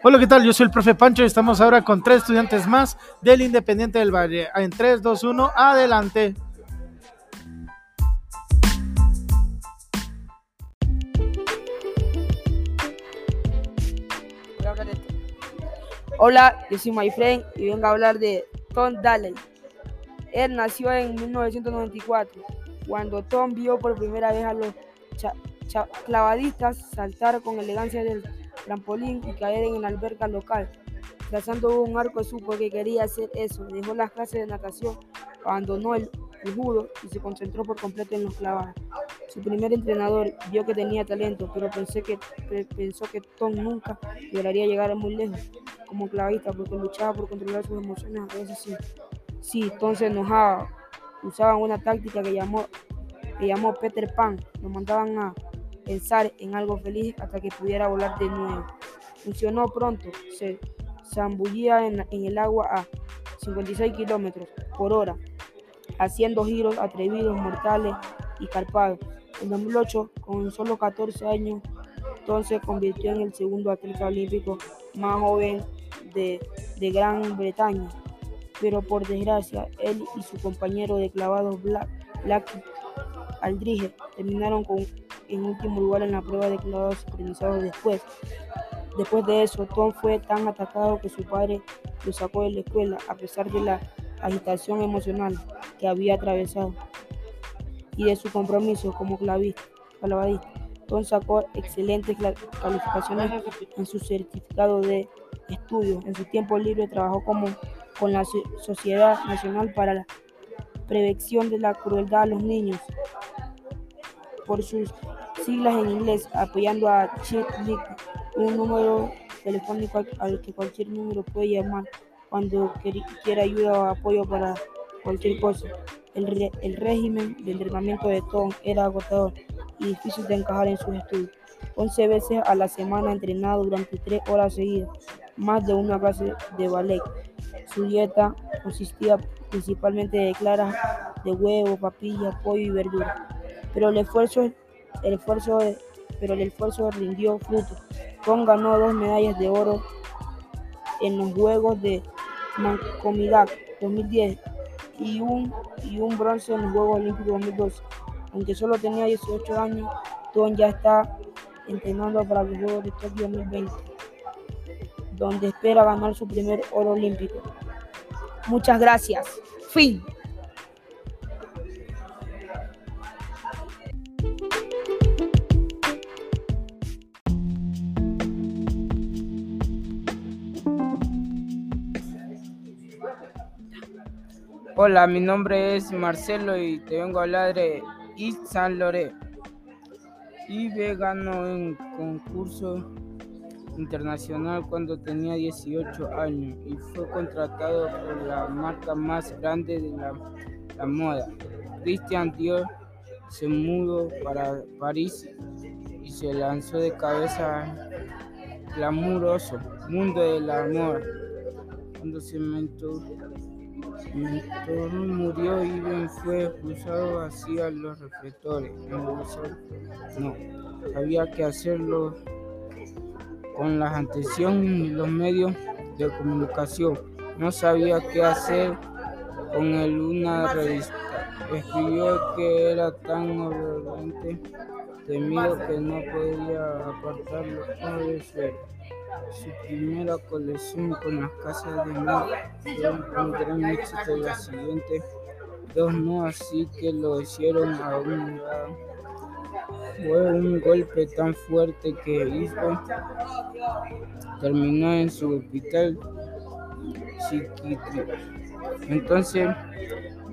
Hola, ¿qué tal? Yo soy el profe Pancho y estamos ahora con tres estudiantes más del Independiente del Valle. En 3, 2, 1, adelante. Hola, yo soy My y vengo a hablar de Tom Daley. Él nació en 1994, cuando Tom vio por primera vez a los clavadistas saltar con elegancia del trampolín y caer en la alberca local. Trazando un arco supo que quería hacer eso, dejó las clases de natación, abandonó el, judo y se concentró por completo en los clavados. Su primer entrenador vio que tenía talento, pero pensé que, pensó que Tom nunca lograría llegar muy lejos como clavista porque luchaba por controlar sus emociones a sí. Sí, Tom usaban una táctica que llamó, que llamó Peter Pan, lo mandaban a pensar en algo feliz hasta que pudiera volar de nuevo. Funcionó pronto, se zambullía en, el agua a 56 kilómetros por hora, haciendo giros atrevidos, mortales y carpados. En 2008, con solo 14 años, entonces convirtió en el segundo atleta olímpico más joven de, Gran Bretaña. Pero por desgracia, él y su compañero de clavados Black, Black terminaron con, en último lugar en la prueba de clavados sincronizados después. Después de eso, Tom fue tan atacado que su padre lo sacó de la escuela a pesar de la agitación emocional que había atravesado y de su compromiso como clavista, clavadista. Tom sacó excelentes calificaciones en su certificado de estudios. En su tiempo libre trabajó como, con la Sociedad Nacional para la Prevención de la Crueldad a los Niños, por sus siglas en inglés, apoyando a Chip un número telefónico al que cualquier número puede llamar cuando quiera ayuda o apoyo para cualquier cosa. El, el régimen de entrenamiento de Tom era agotador y difícil de encajar en sus estudios. 11 veces a la semana entrenado durante 3 horas seguidas, más de una clase de ballet. Su dieta consistía principalmente de claras de huevo, papilla, pollo y verdura. Pero el esfuerzo, el esfuerzo, pero el esfuerzo rindió fruto. Tom ganó dos medallas de oro en los Juegos de Mancomidac 2010 y un, y un bronce en los Juegos Olímpicos 2012. Aunque solo tenía 18 años, Tom ya está entrenando para los Juegos de Tokio 2020, donde espera ganar su primer oro olímpico. Muchas gracias. Fin. Hola, mi nombre es Marcelo y te vengo a hablar de Yves Saint Laurent. Yves ganó en concurso internacional cuando tenía 18 años y fue contratado por la marca más grande de la, moda. Christian Dior se mudó para París y se lanzó de cabeza al glamuroso mundo de la moda cuando se inventó Mentor murió y Ben fue expulsado hacia los reflectores. No, había que hacerlo con la atención y los medios de comunicación. No sabía qué hacer con él una revista. Escribió que era tan obediente, temido que no podía apartarlo de suelo. Su primera colección con las casas de moda fue un gran éxito y las siguientes dos no, así que lo hicieron a un lado. Fue un golpe tan fuerte que hizo terminó en su hospital psiquiátrico. Entonces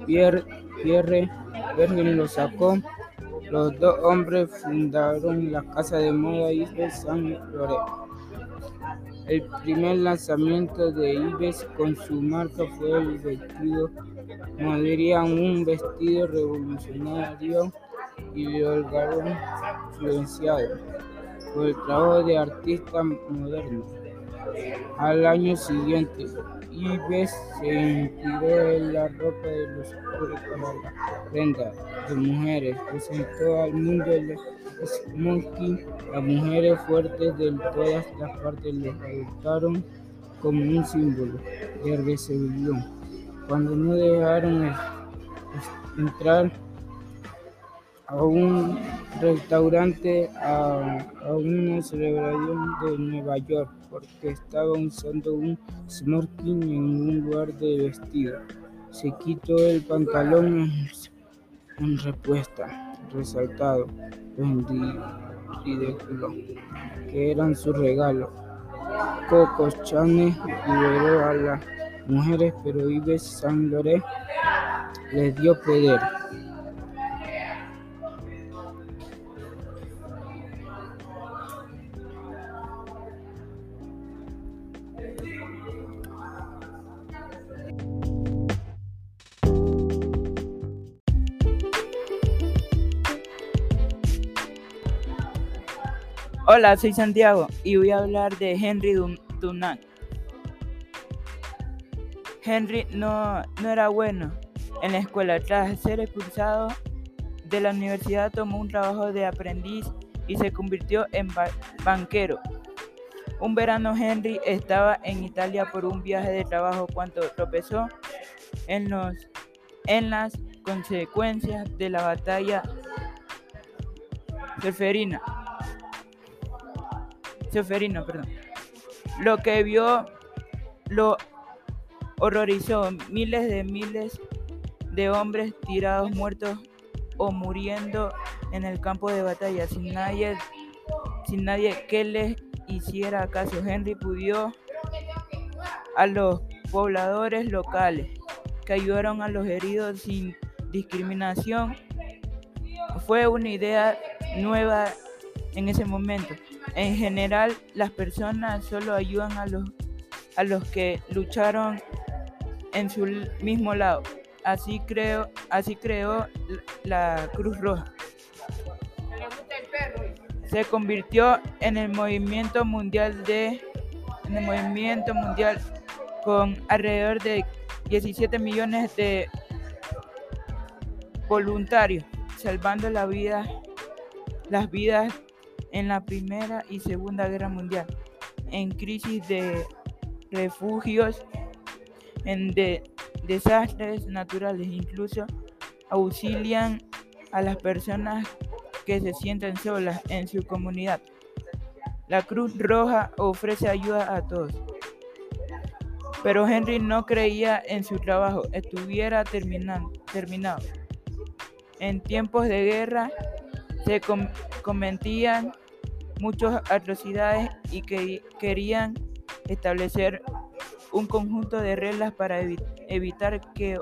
Pierre, Pierre Bergen lo sacó. Los dos hombres fundaron la casa de moda Yves Saint Laurent. El primer lanzamiento de Ives con su marca fue el vestido Moderian, un vestido revolucionario y holgado influenciado por el trabajo de artistas modernos. Al año siguiente, Ives se inspiró en la ropa de los para la prenda de mujeres, presentó al mundo smoking. Las mujeres fuertes de todas las partes los adoptaron como un símbolo de rebelión. Cuando no dejaron entrar a un restaurante a, una celebración de Nueva York porque estaba usando un smoking en un lugar de vestido. Se quitó el pantalón en respuesta, resaltado, ridículo, que eran su regalo. Coco Chanel liberó a las mujeres, pero Yves Saint Laurent les dio poder. Hola, soy Santiago y voy a hablar de Henry Dunant. Henry no, no era bueno en la escuela. Tras ser expulsado de la universidad, tomó un trabajo de aprendiz y se convirtió en banquero. Un verano Henry estaba en Italia por un viaje de trabajo cuando tropezó en, los, en las consecuencias de la batalla Seferina perdón. Lo que vio lo horrorizó. Miles de miles de hombres tirados muertos o muriendo en el campo de batalla sin nadie, sin nadie que les hiciera caso. Henry pudió a los pobladores locales que ayudaron a los heridos sin discriminación. Fue una idea nueva en ese momento. En general, las personas solo ayudan a los, a los que lucharon en su mismo lado. Así, creo, así creó la Cruz Roja. Se convirtió en el movimiento mundial de en el movimiento mundial con alrededor de 17 millones de voluntarios, salvando la vida, las vidas en la Primera y Segunda Guerra Mundial, en crisis de refugios, en desastres naturales, incluso auxilian a las personas que se sienten solas en su comunidad. La Cruz Roja ofrece ayuda a todos. Pero Henry no creía en su trabajo estuviera terminado. En tiempos de guerra se cometían muchas atrocidades y que querían establecer un conjunto de reglas para evitar que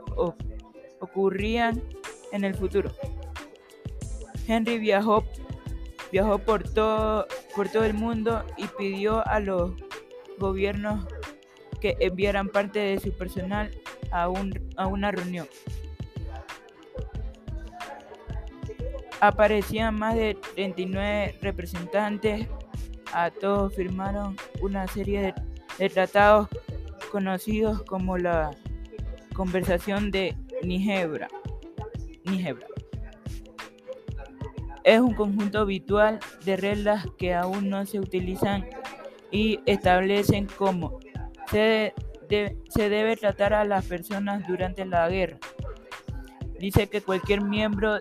ocurrían en el futuro. Henry viajó, viajó por, todo, por todo el mundo y pidió a los gobiernos que enviaran parte de su personal a, un, a una reunión. Aparecían más de 39 representantes, a todos firmaron una serie de, tratados conocidos como la Conversación de Nigebra. Es un conjunto habitual de reglas que aún no se utilizan y establecen cómo se debe tratar a las personas durante la guerra. Dice que cualquier miembro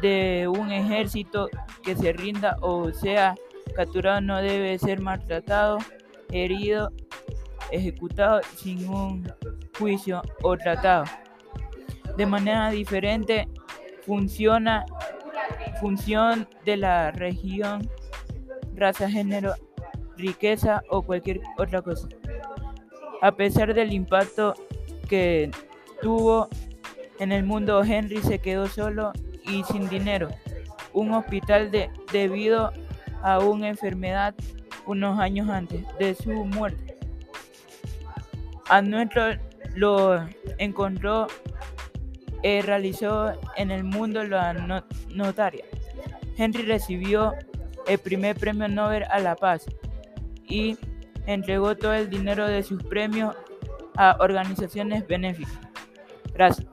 de un ejército que se rinda o sea capturado no debe ser maltratado, herido, ejecutado sin un juicio o tratado. De manera diferente funciona función de la región, raza, género, riqueza o cualquier otra cosa. A pesar del impacto que tuvo en el mundo, Henry se quedó solo y sin dinero, un hospital de, debido a una enfermedad unos años antes de su muerte. A nuestro lo encontró, y realizó en el mundo la notaria. Henry recibió el primer premio Nobel a la paz y entregó todo el dinero de sus premios a organizaciones benéficas. Gracias.